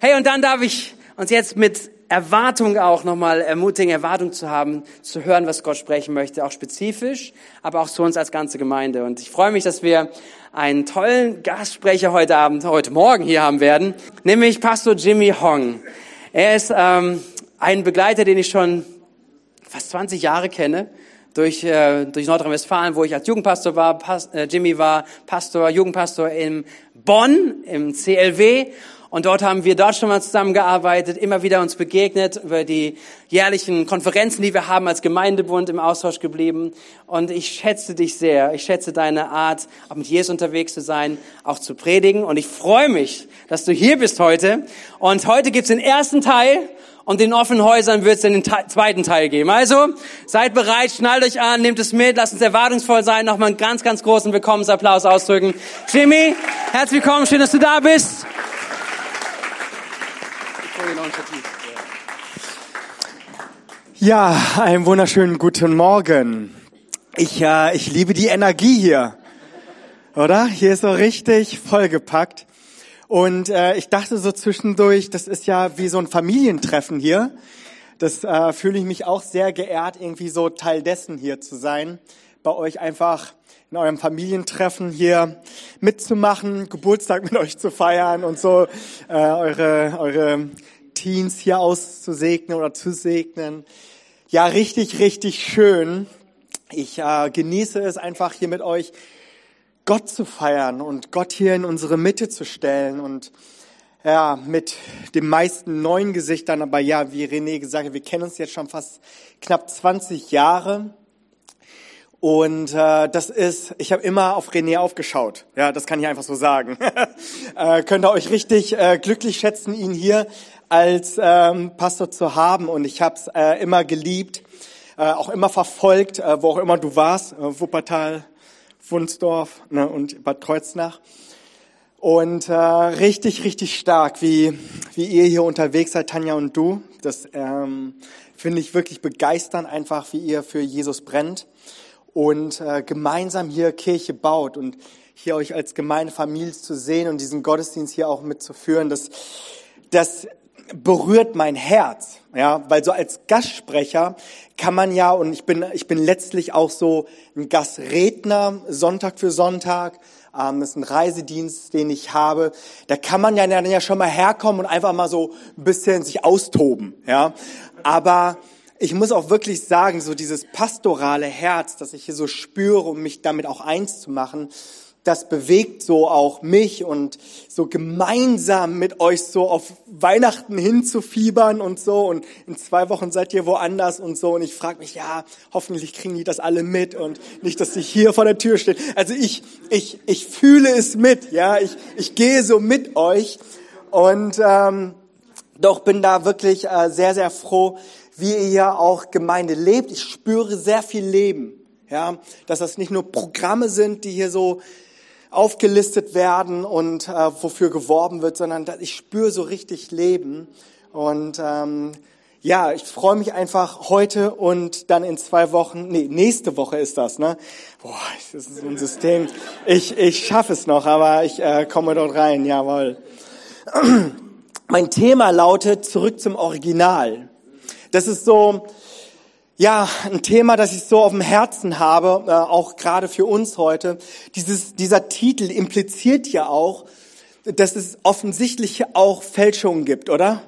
Hey, und dann darf ich uns jetzt mit Erwartung auch nochmal ermutigen, Erwartung zu haben, zu hören, was Gott sprechen möchte, auch spezifisch, aber auch zu uns als ganze Gemeinde. Und ich freue mich, dass wir einen tollen Gastsprecher heute Abend, heute Morgen hier haben werden, nämlich Pastor Jimmy Hong. Er ist ähm, ein Begleiter, den ich schon fast 20 Jahre kenne durch, äh, durch Nordrhein-Westfalen, wo ich als Jugendpastor war. Pas, äh, Jimmy war Pastor, Jugendpastor in Bonn, im CLW. Und dort haben wir dort schon mal zusammengearbeitet, immer wieder uns begegnet, über die jährlichen Konferenzen, die wir haben als Gemeindebund im Austausch geblieben. Und ich schätze dich sehr. Ich schätze deine Art, auch mit Jesus unterwegs zu sein, auch zu predigen. Und ich freue mich, dass du hier bist heute. Und heute gibt's den ersten Teil und in offenen Häusern wird es den zweiten Teil geben. Also seid bereit, schnallt euch an, nehmt es mit, lasst uns erwartungsvoll sein. Nochmal einen ganz, ganz großen Willkommensapplaus ausdrücken. Jimmy, herzlich willkommen, schön, dass du da bist. Ja, einen wunderschönen guten Morgen. Ich, äh, ich liebe die Energie hier, oder? Hier ist so richtig vollgepackt. Und äh, ich dachte so zwischendurch, das ist ja wie so ein Familientreffen hier. Das äh, fühle ich mich auch sehr geehrt, irgendwie so Teil dessen hier zu sein, bei euch einfach in eurem Familientreffen hier mitzumachen, Geburtstag mit euch zu feiern und so äh, eure, eure Teens hier auszusegnen oder zu segnen. Ja, richtig, richtig schön. Ich äh, genieße es einfach hier mit euch Gott zu feiern und Gott hier in unsere Mitte zu stellen und ja, mit den meisten neuen Gesichtern, aber ja, wie René gesagt hat, wir kennen uns jetzt schon fast knapp 20 Jahre. Und äh, das ist, ich habe immer auf René aufgeschaut. Ja, das kann ich einfach so sagen. äh, könnt ihr euch richtig äh, glücklich schätzen, ihn hier als ähm, Pastor zu haben. Und ich habe es äh, immer geliebt, äh, auch immer verfolgt, äh, wo auch immer du warst, äh, Wuppertal, Wunsdorf ne, und Bad Kreuznach. Und äh, richtig, richtig stark, wie, wie ihr hier unterwegs seid, Tanja und du. Das ähm, finde ich wirklich begeisternd, einfach wie ihr für Jesus brennt und äh, gemeinsam hier Kirche baut und hier euch als Gemeindefamilie zu sehen und diesen Gottesdienst hier auch mitzuführen, das, das berührt mein Herz, ja, weil so als Gastsprecher kann man ja, und ich bin, ich bin letztlich auch so ein Gastredner, Sonntag für Sonntag, ähm, das ist ein Reisedienst, den ich habe, da kann man ja dann ja schon mal herkommen und einfach mal so ein bisschen sich austoben, ja, aber ich muss auch wirklich sagen, so dieses pastorale Herz, das ich hier so spüre, um mich damit auch eins zu machen, das bewegt so auch mich und so gemeinsam mit euch so auf Weihnachten hinzufiebern und so und in zwei Wochen seid ihr woanders und so und ich frage mich, ja, hoffentlich kriegen die das alle mit und nicht, dass ich hier vor der Tür stehe. Also ich, ich, ich fühle es mit, ja, ich, ich gehe so mit euch und ähm, doch bin da wirklich äh, sehr, sehr froh, wie ihr ja auch Gemeinde lebt. Ich spüre sehr viel Leben. Ja, dass das nicht nur Programme sind, die hier so aufgelistet werden und äh, wofür geworben wird, sondern dass ich spüre so richtig Leben. Und ähm, ja, ich freue mich einfach heute und dann in zwei Wochen, nee, nächste Woche ist das, ne? Boah, das ist ein System. Ich, ich schaffe es noch, aber ich äh, komme dort rein, jawohl. Mein Thema lautet zurück zum Original. Das ist so, ja, ein Thema, das ich so auf dem Herzen habe, äh, auch gerade für uns heute. Dieses, dieser Titel impliziert ja auch, dass es offensichtlich auch Fälschungen gibt, oder?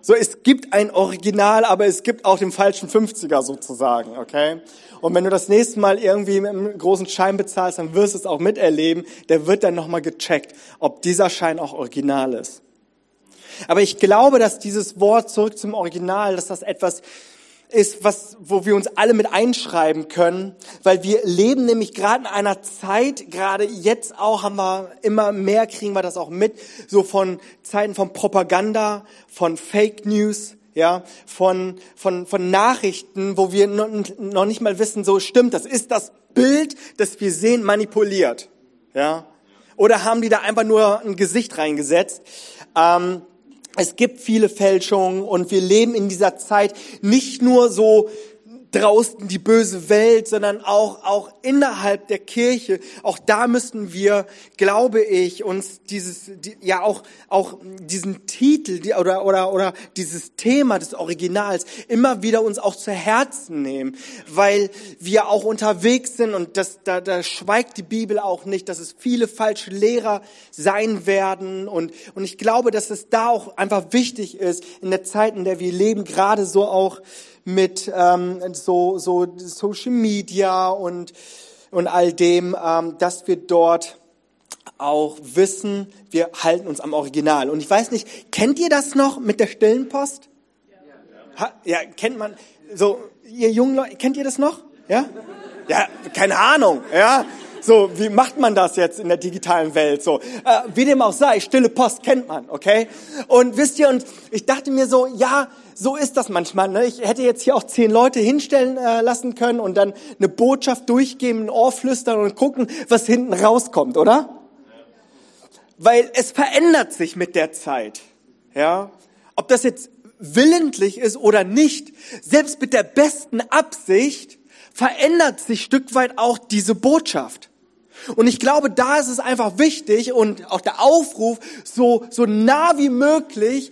So, es gibt ein Original, aber es gibt auch den falschen 50er sozusagen, okay? Und wenn du das nächste Mal irgendwie mit einem großen Schein bezahlst, dann wirst du es auch miterleben. Der wird dann nochmal gecheckt, ob dieser Schein auch original ist. Aber ich glaube, dass dieses Wort zurück zum Original, dass das etwas ist, was, wo wir uns alle mit einschreiben können, weil wir leben nämlich gerade in einer Zeit, gerade jetzt auch haben wir immer mehr, kriegen wir das auch mit, so von Zeiten von Propaganda, von Fake News, ja, von, von, von Nachrichten, wo wir noch nicht mal wissen, so stimmt, das ist das Bild, das wir sehen, manipuliert, ja. Oder haben die da einfach nur ein Gesicht reingesetzt? Ähm, es gibt viele Fälschungen und wir leben in dieser Zeit nicht nur so draußen die böse Welt, sondern auch, auch innerhalb der Kirche. Auch da müssen wir, glaube ich, uns dieses, die, ja auch, auch diesen Titel die, oder, oder, oder dieses Thema des Originals immer wieder uns auch zu Herzen nehmen, weil wir auch unterwegs sind und das, da, da schweigt die Bibel auch nicht, dass es viele falsche Lehrer sein werden und, und ich glaube, dass es da auch einfach wichtig ist, in der Zeit, in der wir leben, gerade so auch, mit ähm, so, so Social Media und, und all dem, ähm, dass wir dort auch wissen, wir halten uns am Original. Und ich weiß nicht, kennt ihr das noch mit der stillen Post? Ha, ja, kennt man, so, ihr jungen Leute, kennt ihr das noch? Ja? Ja, keine Ahnung, ja. So, wie macht man das jetzt in der digitalen Welt? So, äh, wie dem auch sei, stille Post kennt man, okay? Und wisst ihr, und ich dachte mir so, ja, so ist das manchmal. Ne? Ich hätte jetzt hier auch zehn Leute hinstellen äh, lassen können und dann eine Botschaft durchgeben, ein Ohr flüstern und gucken, was hinten rauskommt, oder? Weil es verändert sich mit der Zeit, ja. Ob das jetzt willentlich ist oder nicht, selbst mit der besten Absicht verändert sich Stück weit auch diese Botschaft. Und ich glaube, da ist es einfach wichtig und auch der Aufruf, so, so nah wie möglich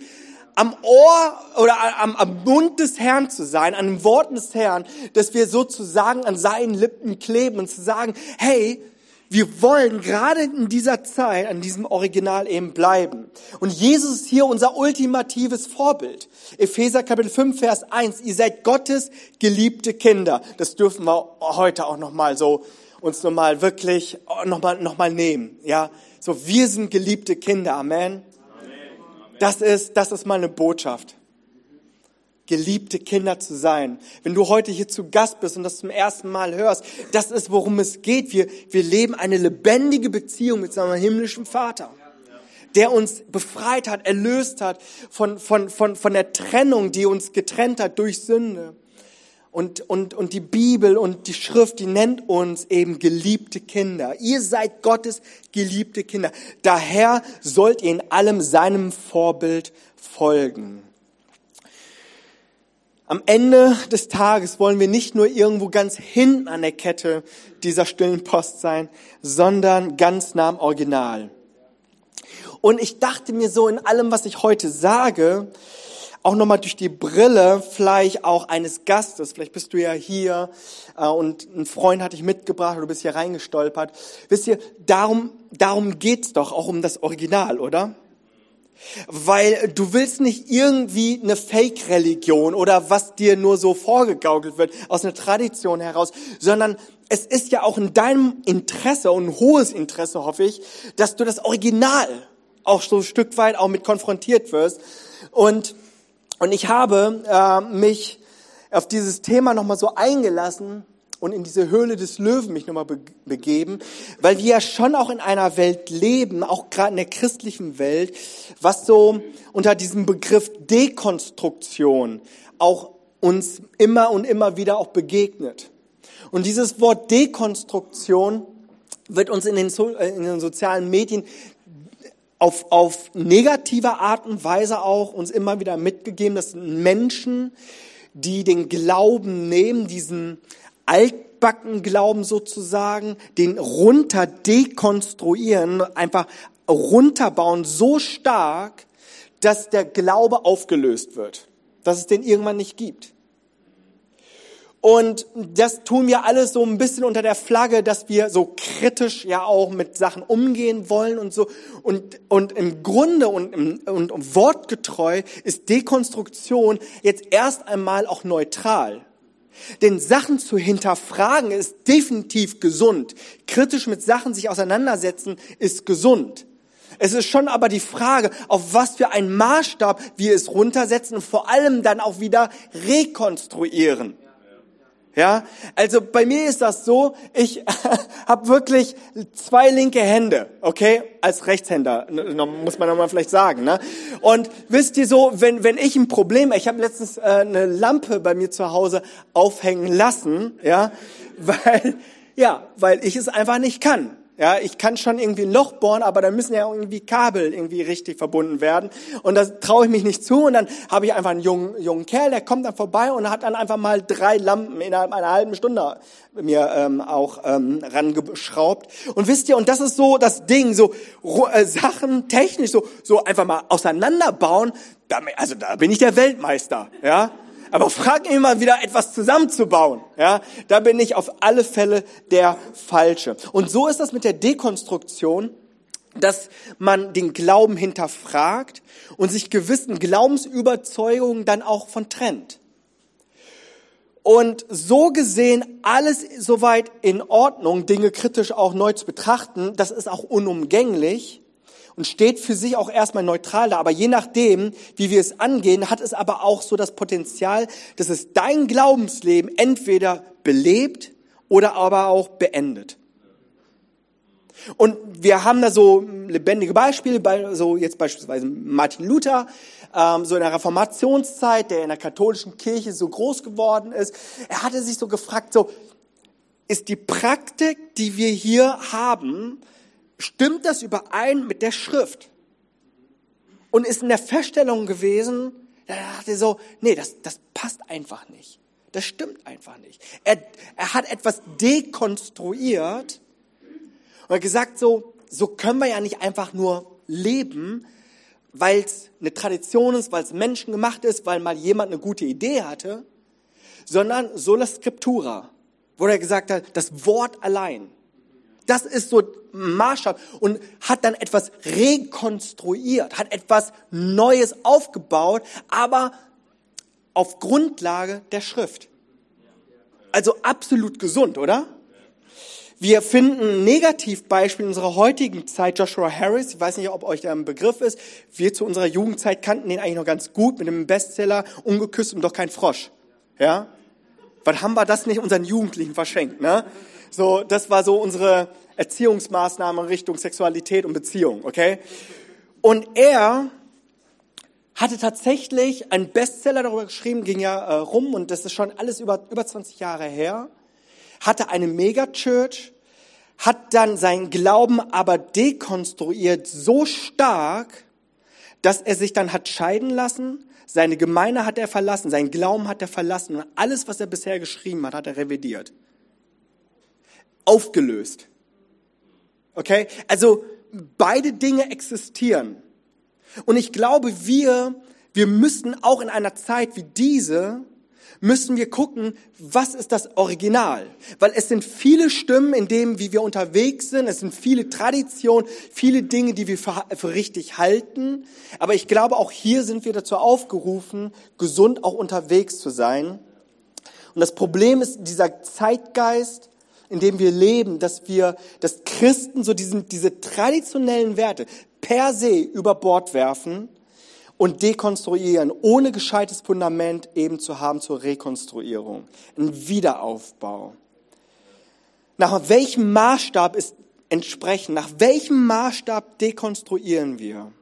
am Ohr oder am, am Mund des Herrn zu sein, an den Worten des Herrn, dass wir sozusagen an seinen Lippen kleben und zu sagen, hey, wir wollen gerade in dieser Zeit an diesem Original eben bleiben. Und Jesus ist hier unser ultimatives Vorbild. Epheser Kapitel 5, Vers 1. Ihr seid Gottes geliebte Kinder. Das dürfen wir heute auch nochmal so uns nochmal wirklich nochmal noch mal nehmen. Ja, so wir sind geliebte Kinder. Amen. Das ist, das ist meine Botschaft. Geliebte Kinder zu sein. Wenn du heute hier zu Gast bist und das zum ersten Mal hörst, das ist, worum es geht. Wir, wir leben eine lebendige Beziehung mit seinem himmlischen Vater der uns befreit hat, erlöst hat von, von, von, von der Trennung, die uns getrennt hat durch Sünde. Und, und, und die Bibel und die Schrift, die nennt uns eben geliebte Kinder. Ihr seid Gottes geliebte Kinder. Daher sollt ihr in allem seinem Vorbild folgen. Am Ende des Tages wollen wir nicht nur irgendwo ganz hinten an der Kette dieser stillen Post sein, sondern ganz nah am Original. Und ich dachte mir so in allem, was ich heute sage, auch nochmal durch die Brille vielleicht auch eines Gastes. Vielleicht bist du ja hier äh, und ein Freund hat dich mitgebracht oder du bist hier reingestolpert. Wisst ihr, darum, darum geht's doch auch um das Original, oder? Weil du willst nicht irgendwie eine Fake-Religion oder was dir nur so vorgegaukelt wird aus einer Tradition heraus, sondern es ist ja auch in deinem Interesse und ein hohes Interesse, hoffe ich, dass du das Original auch so ein Stück weit auch mit konfrontiert wirst. Und und ich habe äh, mich auf dieses Thema nochmal so eingelassen und in diese Höhle des Löwen mich nochmal be begeben, weil wir ja schon auch in einer Welt leben, auch gerade in der christlichen Welt, was so unter diesem Begriff Dekonstruktion auch uns immer und immer wieder auch begegnet. Und dieses Wort Dekonstruktion wird uns in den, so äh, in den sozialen Medien auf, auf negative Art und Weise auch uns immer wieder mitgegeben, das sind Menschen, die den Glauben nehmen, diesen altbacken Glauben sozusagen, den runter dekonstruieren, einfach runterbauen so stark, dass der Glaube aufgelöst wird, dass es den irgendwann nicht gibt. Und das tun wir alles so ein bisschen unter der Flagge, dass wir so kritisch ja auch mit Sachen umgehen wollen und so. Und, und im Grunde und, im, und, wortgetreu ist Dekonstruktion jetzt erst einmal auch neutral. Denn Sachen zu hinterfragen ist definitiv gesund. Kritisch mit Sachen sich auseinandersetzen ist gesund. Es ist schon aber die Frage, auf was für einen Maßstab wir es runtersetzen und vor allem dann auch wieder rekonstruieren. Ja, also bei mir ist das so, ich habe wirklich zwei linke Hände, okay, als Rechtshänder, muss man nochmal vielleicht sagen. Ne? Und wisst ihr so, wenn, wenn ich ein Problem, ich habe letztens äh, eine Lampe bei mir zu Hause aufhängen lassen, ja, weil, ja, weil ich es einfach nicht kann. Ja, ich kann schon irgendwie ein Loch bohren, aber da müssen ja irgendwie Kabel irgendwie richtig verbunden werden. Und das traue ich mich nicht zu. Und dann habe ich einfach einen jungen, jungen Kerl, der kommt dann vorbei und hat dann einfach mal drei Lampen innerhalb einer halben Stunde mir ähm, auch ähm, rangeschraubt. Und wisst ihr, und das ist so das Ding, so äh, Sachen technisch, so, so einfach mal auseinanderbauen. Also da bin ich der Weltmeister. Ja, aber frag mich mal wieder etwas zusammenzubauen. Ja, da bin ich auf alle Fälle der Falsche. Und so ist das mit der Dekonstruktion, dass man den Glauben hinterfragt und sich gewissen Glaubensüberzeugungen dann auch von trennt. Und so gesehen alles soweit in Ordnung, Dinge kritisch auch neu zu betrachten, das ist auch unumgänglich und steht für sich auch erstmal neutral da. Aber je nachdem, wie wir es angehen, hat es aber auch so das Potenzial, dass es dein Glaubensleben entweder belebt oder aber auch beendet. Und wir haben da so lebendige Beispiele, so jetzt beispielsweise Martin Luther, ähm, so in der Reformationszeit, der in der katholischen Kirche so groß geworden ist. Er hatte sich so gefragt, so, ist die Praktik, die wir hier haben, stimmt das überein mit der Schrift? Und ist in der Feststellung gewesen, da dachte er so, nee, das, das passt einfach nicht. Das stimmt einfach nicht. Er, er hat etwas dekonstruiert und hat gesagt, so, so können wir ja nicht einfach nur leben, weil es eine Tradition ist, weil es Menschen gemacht ist, weil mal jemand eine gute Idee hatte, sondern sola scriptura, wo er gesagt hat, das Wort allein. Das ist so Maßstab und hat dann etwas rekonstruiert, hat etwas Neues aufgebaut, aber auf Grundlage der Schrift. Also absolut gesund, oder? Wir finden ein Negativbeispiel in unserer heutigen Zeit, Joshua Harris. Ich weiß nicht, ob euch der ein Begriff ist. Wir zu unserer Jugendzeit kannten den eigentlich noch ganz gut mit dem Bestseller Ungeküsst und doch kein Frosch. Ja? Was haben wir das nicht unseren Jugendlichen verschenkt, ne? So, das war so unsere Erziehungsmaßnahme Richtung Sexualität und Beziehung, okay? Und er hatte tatsächlich einen Bestseller darüber geschrieben, ging ja äh, rum und das ist schon alles über, über 20 Jahre her, hatte eine Megachurch, hat dann seinen Glauben aber dekonstruiert so stark, dass er sich dann hat scheiden lassen, seine Gemeinde hat er verlassen, seinen Glauben hat er verlassen und alles, was er bisher geschrieben hat, hat er revidiert aufgelöst. Okay? Also beide Dinge existieren. Und ich glaube, wir, wir müssen auch in einer Zeit wie diese, müssen wir gucken, was ist das Original? Weil es sind viele Stimmen in dem, wie wir unterwegs sind. Es sind viele Traditionen, viele Dinge, die wir für, für richtig halten. Aber ich glaube, auch hier sind wir dazu aufgerufen, gesund auch unterwegs zu sein. Und das Problem ist dieser Zeitgeist, in dem wir leben, dass wir, dass Christen so diesen, diese traditionellen Werte per se über Bord werfen und dekonstruieren, ohne gescheites Fundament eben zu haben zur Rekonstruierung, ein Wiederaufbau. Nach welchem Maßstab ist entsprechend, nach welchem Maßstab dekonstruieren wir?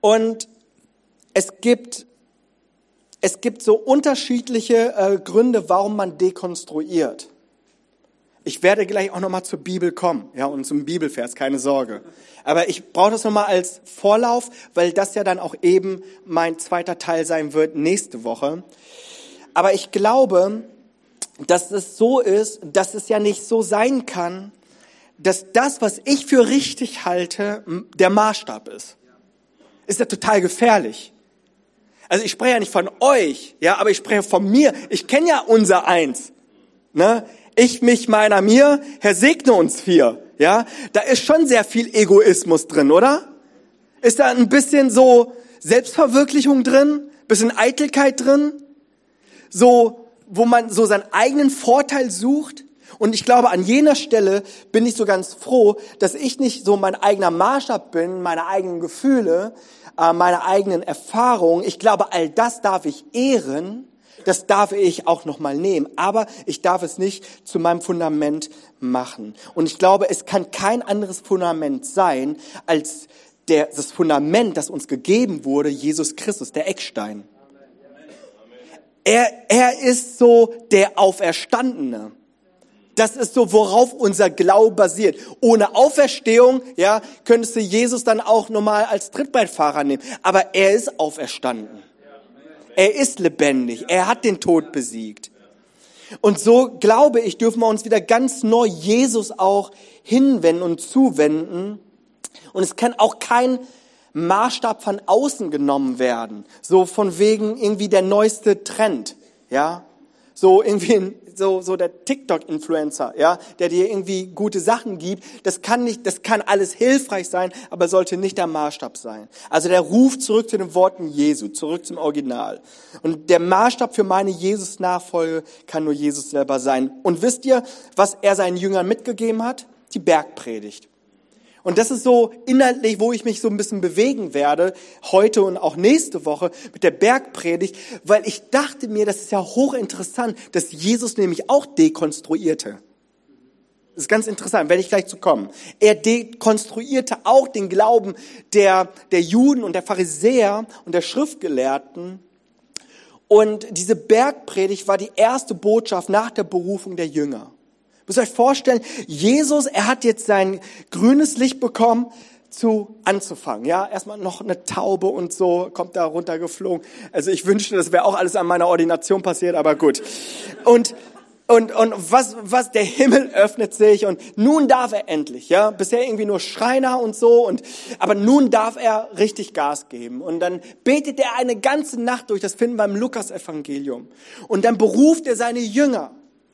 Und es gibt es gibt so unterschiedliche äh, Gründe, warum man dekonstruiert. Ich werde gleich auch nochmal zur Bibel kommen, ja, und zum Bibelvers, keine Sorge. Aber ich brauche das nochmal als Vorlauf, weil das ja dann auch eben mein zweiter Teil sein wird nächste Woche. Aber ich glaube, dass es so ist, dass es ja nicht so sein kann, dass das, was ich für richtig halte, der Maßstab ist. Ist ja total gefährlich. Also ich spreche ja nicht von euch, ja, aber ich spreche von mir. Ich kenne ja unser Eins. Ne? Ich, mich, meiner, mir, Herr segne uns vier. Ja, da ist schon sehr viel Egoismus drin, oder? Ist da ein bisschen so Selbstverwirklichung drin? Bisschen Eitelkeit drin? So, wo man so seinen eigenen Vorteil sucht? Und ich glaube, an jener Stelle bin ich so ganz froh, dass ich nicht so mein eigener Maßstab bin, meine eigenen Gefühle, äh, meine eigenen Erfahrungen. Ich glaube, all das darf ich ehren. Das darf ich auch nochmal nehmen. Aber ich darf es nicht zu meinem Fundament machen. Und ich glaube, es kann kein anderes Fundament sein als der, das Fundament, das uns gegeben wurde, Jesus Christus, der Eckstein. Er, er ist so der Auferstandene. Das ist so, worauf unser Glaube basiert. Ohne Auferstehung, ja, könntest du Jesus dann auch nochmal als Trittbrettfahrer nehmen. Aber er ist auferstanden. Er ist lebendig. Er hat den Tod besiegt. Und so glaube ich, dürfen wir uns wieder ganz neu Jesus auch hinwenden und zuwenden. Und es kann auch kein Maßstab von außen genommen werden. So von wegen irgendwie der neueste Trend. Ja. So irgendwie so, so der TikTok-Influencer, ja, der dir irgendwie gute Sachen gibt. Das kann nicht, das kann alles hilfreich sein, aber sollte nicht der Maßstab sein. Also der Ruf zurück zu den Worten Jesu, zurück zum Original. Und der Maßstab für meine Jesus-Nachfolge kann nur Jesus selber sein. Und wisst ihr, was er seinen Jüngern mitgegeben hat? Die Bergpredigt. Und das ist so inhaltlich, wo ich mich so ein bisschen bewegen werde, heute und auch nächste Woche mit der Bergpredigt, weil ich dachte mir, das ist ja hochinteressant, dass Jesus nämlich auch dekonstruierte. Das ist ganz interessant, werde ich gleich zu kommen. Er dekonstruierte auch den Glauben der, der Juden und der Pharisäer und der Schriftgelehrten. Und diese Bergpredigt war die erste Botschaft nach der Berufung der Jünger. Müsst ihr euch vorstellen, Jesus, er hat jetzt sein grünes Licht bekommen, zu anzufangen. Ja, erstmal noch eine Taube und so kommt da runtergeflogen. Also ich wünschte, das wäre auch alles an meiner Ordination passiert, aber gut. Und und, und was, was der Himmel öffnet sich und nun darf er endlich, ja, bisher irgendwie nur Schreiner und so und, aber nun darf er richtig Gas geben und dann betet er eine ganze Nacht durch, das finden wir im Lukas-Evangelium und dann beruft er seine Jünger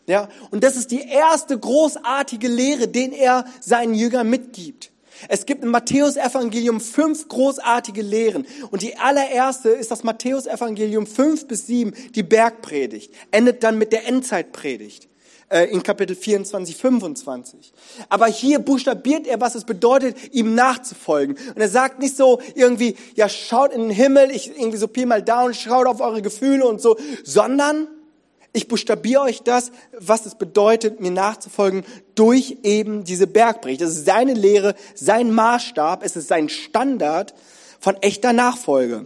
ja, und das ist die erste großartige Lehre, den er seinen Jüngern mitgibt. Es gibt im Matthäusevangelium fünf großartige Lehren. Und die allererste ist das Matthäusevangelium fünf bis sieben, die Bergpredigt. Endet dann mit der Endzeitpredigt äh, in Kapitel 24, 25. Aber hier buchstabiert er, was es bedeutet, ihm nachzufolgen. Und er sagt nicht so irgendwie, ja, schaut in den Himmel, ich irgendwie so Pi mal down, schaut auf eure Gefühle und so, sondern ich buchstabiere euch das, was es bedeutet, mir nachzufolgen durch eben diese Bergpredigt. Das ist seine Lehre, sein Maßstab, es ist sein Standard von echter Nachfolge.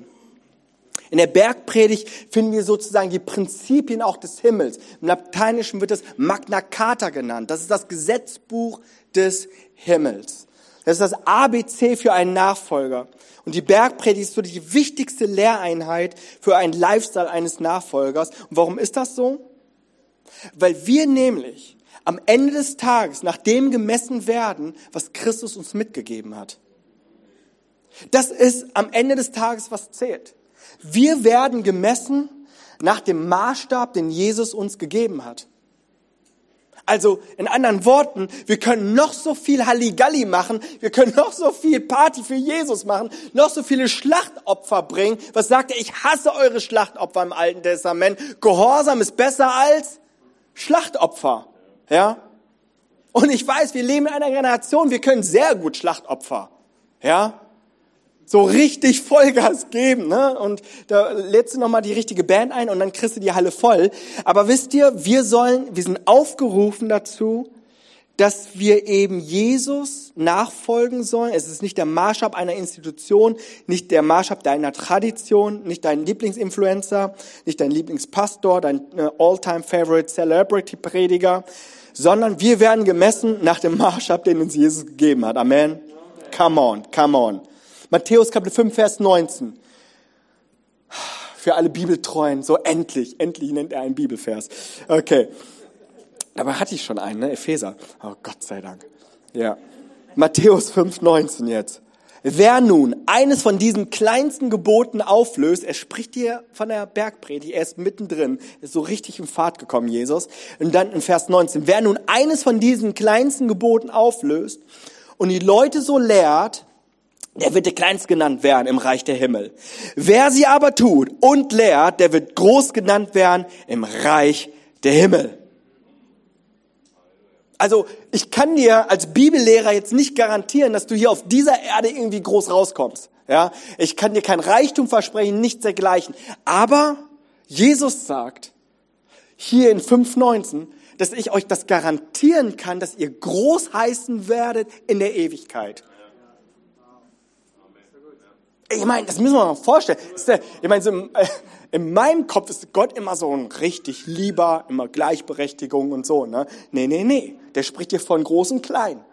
In der Bergpredigt finden wir sozusagen die Prinzipien auch des Himmels. Im Lateinischen wird das Magna Carta genannt. Das ist das Gesetzbuch des Himmels. Das ist das ABC für einen Nachfolger. Und die Bergpredigt ist so die wichtigste Lehreinheit für einen Lifestyle eines Nachfolgers. Und warum ist das so? Weil wir nämlich am Ende des Tages nach dem gemessen werden, was Christus uns mitgegeben hat. Das ist am Ende des Tages, was zählt. Wir werden gemessen nach dem Maßstab, den Jesus uns gegeben hat. Also in anderen Worten, wir können noch so viel Halligalli machen, wir können noch so viel Party für Jesus machen, noch so viele Schlachtopfer bringen. Was sagt er? Ich hasse eure Schlachtopfer im Alten Testament. Gehorsam ist besser als Schlachtopfer. Ja? Und ich weiß, wir leben in einer Generation, wir können sehr gut Schlachtopfer. Ja? So richtig Vollgas geben, ne? Und da lädst du nochmal die richtige Band ein und dann kriegst du die Halle voll. Aber wisst ihr, wir sollen, wir sind aufgerufen dazu, dass wir eben Jesus nachfolgen sollen. Es ist nicht der Maßstab einer Institution, nicht der Maßstab deiner Tradition, nicht dein Lieblingsinfluencer, nicht dein Lieblingspastor, dein äh, all-time favorite Celebrity Prediger, sondern wir werden gemessen nach dem Maßstab, den uns Jesus gegeben hat. Amen. Come on, come on. Matthäus Kapitel 5, Vers 19. Für alle Bibeltreuen, so endlich, endlich nennt er einen Bibelvers. Okay. Aber hatte ich schon einen, ne? Epheser. Oh Gott sei Dank. Ja. Matthäus 5, 19 jetzt. Wer nun eines von diesen kleinsten Geboten auflöst, er spricht hier von der Bergpredigt, er ist mittendrin, ist so richtig in Fahrt gekommen, Jesus. Und dann in Vers 19, wer nun eines von diesen kleinsten Geboten auflöst und die Leute so lehrt, der wird der Kleinst genannt werden im Reich der Himmel. Wer sie aber tut und lehrt, der wird groß genannt werden im Reich der Himmel. Also ich kann dir als Bibellehrer jetzt nicht garantieren, dass du hier auf dieser Erde irgendwie groß rauskommst. Ja, ich kann dir kein Reichtum versprechen, nichts dergleichen. Aber Jesus sagt hier in 5,19, dass ich euch das garantieren kann, dass ihr groß heißen werdet in der Ewigkeit. Ich meine, das müssen wir mal vorstellen. Ich meine, so äh, in meinem Kopf ist Gott immer so ein richtig lieber, immer Gleichberechtigung und so. Ne? Nee, nee, nee. Der spricht dir von groß und klein.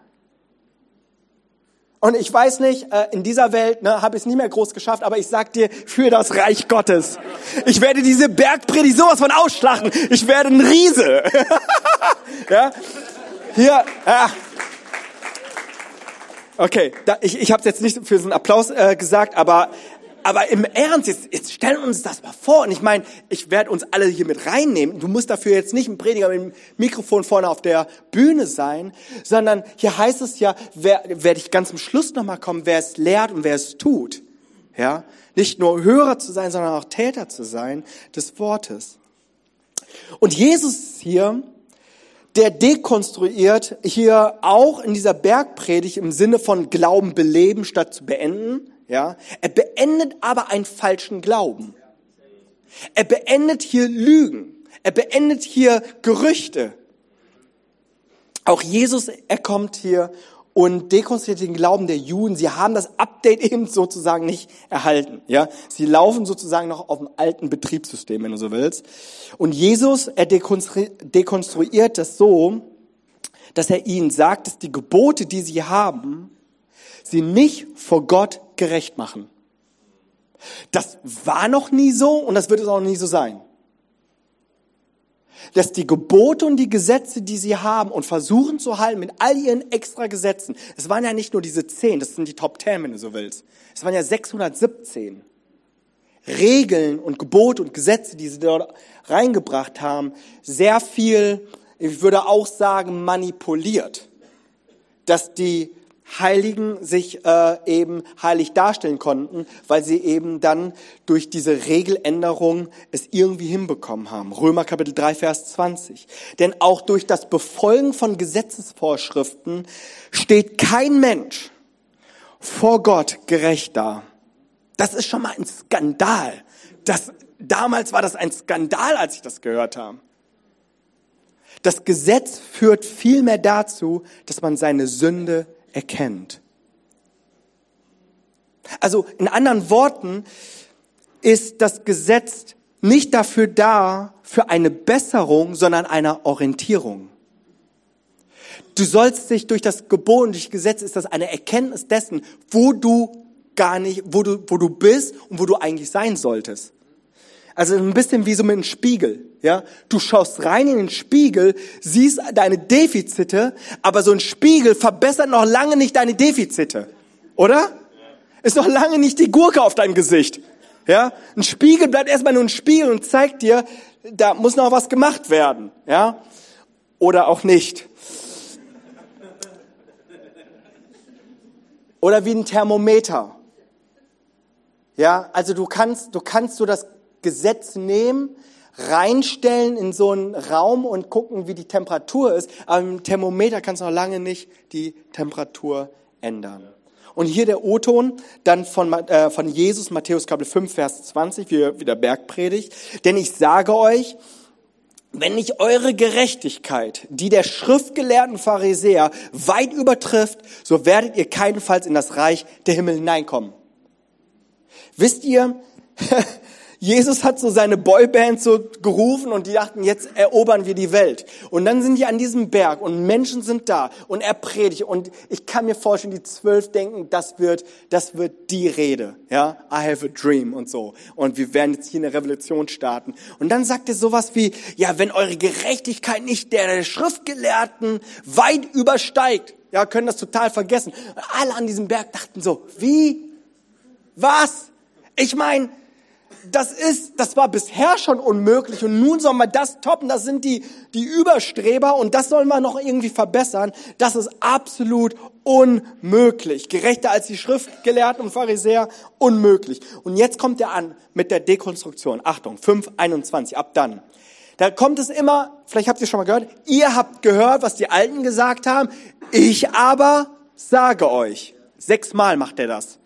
Und ich weiß nicht, äh, in dieser Welt ne, habe ich es nicht mehr groß geschafft, aber ich sag dir, für das Reich Gottes. Ich werde diese Bergpredigt sowas von ausschlachten. Ich werde ein Riese. ja? Hier, ja. Okay, da, ich, ich habe es jetzt nicht für so einen Applaus äh, gesagt, aber aber im Ernst, jetzt, jetzt stellen uns das mal vor. Und ich meine, ich werde uns alle hier mit reinnehmen. Du musst dafür jetzt nicht ein Prediger mit dem Mikrofon vorne auf der Bühne sein, sondern hier heißt es ja, wer, werde ich ganz am Schluss nochmal kommen, wer es lehrt und wer es tut. Ja, nicht nur Hörer zu sein, sondern auch Täter zu sein des Wortes. Und Jesus hier, der dekonstruiert hier auch in dieser Bergpredigt im Sinne von Glauben beleben statt zu beenden, ja, er beendet aber einen falschen Glauben. Er beendet hier Lügen. Er beendet hier Gerüchte. Auch Jesus, er kommt hier und dekonstruiert den Glauben der Juden. Sie haben das Update eben sozusagen nicht erhalten. Ja, sie laufen sozusagen noch auf dem alten Betriebssystem, wenn du so willst. Und Jesus, er dekonstruiert das so, dass er ihnen sagt, dass die Gebote, die sie haben, sie nicht vor Gott gerecht machen. Das war noch nie so und das wird es auch nie so sein. Dass die Gebote und die Gesetze, die sie haben und versuchen zu halten mit all ihren extra Gesetzen, es waren ja nicht nur diese zehn, das sind die Top Ten, wenn du so willst. Es waren ja 617 Regeln und Gebote und Gesetze, die sie dort reingebracht haben, sehr viel, ich würde auch sagen, manipuliert. Dass die Heiligen sich äh, eben heilig darstellen konnten, weil sie eben dann durch diese Regeländerung es irgendwie hinbekommen haben. Römer Kapitel 3, Vers 20. Denn auch durch das Befolgen von Gesetzesvorschriften steht kein Mensch vor Gott gerecht da. Das ist schon mal ein Skandal. Das, damals war das ein Skandal, als ich das gehört habe. Das Gesetz führt vielmehr dazu, dass man seine Sünde erkennt. Also in anderen Worten ist das Gesetz nicht dafür da, für eine Besserung, sondern einer Orientierung. Du sollst dich durch das Gebot und durch Gesetz ist das eine Erkenntnis dessen, wo du gar nicht, wo du, wo du bist und wo du eigentlich sein solltest. Also ein bisschen wie so mit einem Spiegel. Ja, du schaust rein in den Spiegel, siehst deine Defizite, aber so ein Spiegel verbessert noch lange nicht deine Defizite, oder? Ist noch lange nicht die Gurke auf deinem Gesicht. Ja, ein Spiegel bleibt erstmal nur ein Spiegel und zeigt dir, da muss noch was gemacht werden. Ja, oder auch nicht. Oder wie ein Thermometer. Ja, also du kannst, du kannst so das Gesetz nehmen, reinstellen in so einen Raum und gucken, wie die Temperatur ist. Aber dem Thermometer kannst du noch lange nicht die Temperatur ändern. Und hier der O-Ton dann von, äh, von Jesus, Matthäus Kapitel 5, Vers 20, wie, wie der Bergpredigt. Denn ich sage euch, wenn nicht eure Gerechtigkeit, die der schriftgelehrten Pharisäer weit übertrifft, so werdet ihr keinenfalls in das Reich der Himmel hineinkommen. Wisst ihr, Jesus hat so seine Boyband so gerufen und die dachten, jetzt erobern wir die Welt. Und dann sind die an diesem Berg und Menschen sind da und er predigt und ich kann mir vorstellen, die zwölf denken, das wird, das wird die Rede, ja, I have a dream und so. Und wir werden jetzt hier eine Revolution starten. Und dann sagt er sowas wie, ja, wenn eure Gerechtigkeit nicht der Schriftgelehrten weit übersteigt, ja, können das total vergessen. Alle an diesem Berg dachten so, wie? Was? Ich meine, das ist, das war bisher schon unmöglich und nun sollen wir das toppen. Das sind die, die Überstreber und das sollen wir noch irgendwie verbessern. Das ist absolut unmöglich. Gerechter als die Schriftgelehrten und Pharisäer, unmöglich. Und jetzt kommt er an mit der Dekonstruktion. Achtung, 5.21, ab dann. Da kommt es immer, vielleicht habt ihr schon mal gehört, ihr habt gehört, was die Alten gesagt haben, ich aber sage euch. Sechsmal macht er das.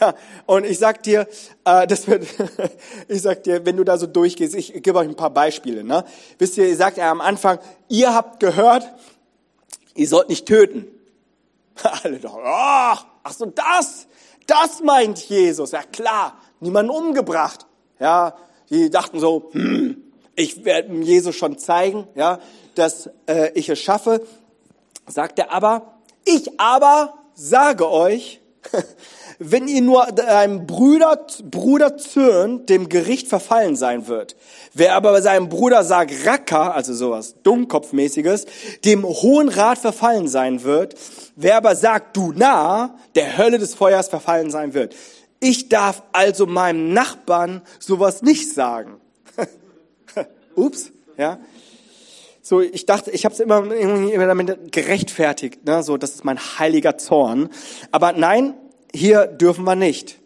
Ja, und ich sag dir, äh, das wird, ich sag dir, wenn du da so durchgehst, ich, gebe euch ein paar Beispiele. Ne? Wisst ihr, ihr sagt er am Anfang, ihr habt gehört, ihr sollt nicht töten. Alle doch, oh, ach so das, das meint Jesus. Ja klar, niemanden umgebracht. Ja, die dachten so, hm, ich werde Jesus schon zeigen, ja, dass äh, ich es schaffe. Sagt er aber, ich aber sage euch, wenn ihr nur einem Bruder, Bruder zürnt, dem Gericht verfallen sein wird. Wer aber bei seinem Bruder sagt Racker, also sowas Dummkopfmäßiges, dem Hohen Rat verfallen sein wird. Wer aber sagt du nah, der Hölle des Feuers verfallen sein wird. Ich darf also meinem Nachbarn sowas nicht sagen. Ups, ja. So, ich dachte, ich habe es immer, immer damit gerechtfertigt, ne? so, das ist mein heiliger Zorn. Aber nein, hier dürfen wir nicht.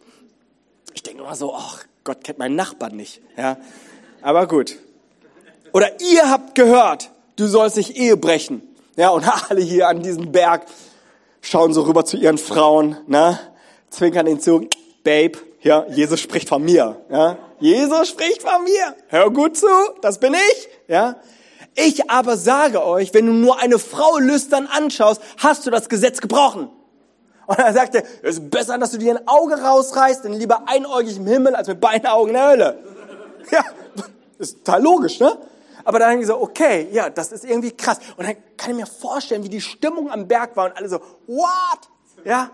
Ich denke immer so, ach, Gott kennt meinen Nachbarn nicht. Ja, aber gut. Oder ihr habt gehört, du sollst nicht Ehe brechen. Ja, und alle hier an diesem Berg schauen so rüber zu ihren Frauen, ne? zwinkern ihnen zu, Babe, ja, Jesus spricht von mir. Ja, Jesus spricht von mir. Hör gut zu, das bin ich. Ja, ich aber sage euch, wenn du nur eine Frau lüstern anschaust, hast du das Gesetz gebrochen. Und er sagte, es ist besser, dass du dir ein Auge rausreißt, denn lieber einäugig im Himmel als mit beiden Augen in der Hölle. Ja, ist total logisch, ne? Aber dann haben die so, okay, ja, das ist irgendwie krass. Und dann kann ich mir vorstellen, wie die Stimmung am Berg war und alle so, what? Ja,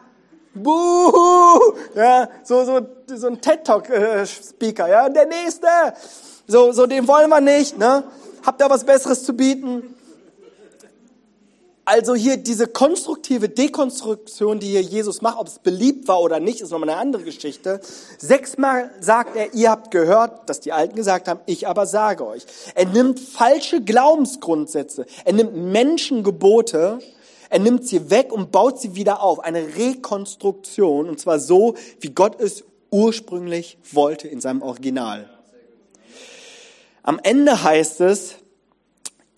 buhu, ja, so, so, so ein TED-Talk-Speaker, ja, der nächste. So, so, den wollen wir nicht, ne? Habt ihr was Besseres zu bieten? Also hier diese konstruktive Dekonstruktion, die hier Jesus macht, ob es beliebt war oder nicht, ist nochmal eine andere Geschichte. Sechsmal sagt er, ihr habt gehört, dass die Alten gesagt haben, ich aber sage euch. Er nimmt falsche Glaubensgrundsätze, er nimmt Menschengebote, er nimmt sie weg und baut sie wieder auf. Eine Rekonstruktion, und zwar so, wie Gott es ursprünglich wollte in seinem Original. Am Ende heißt es,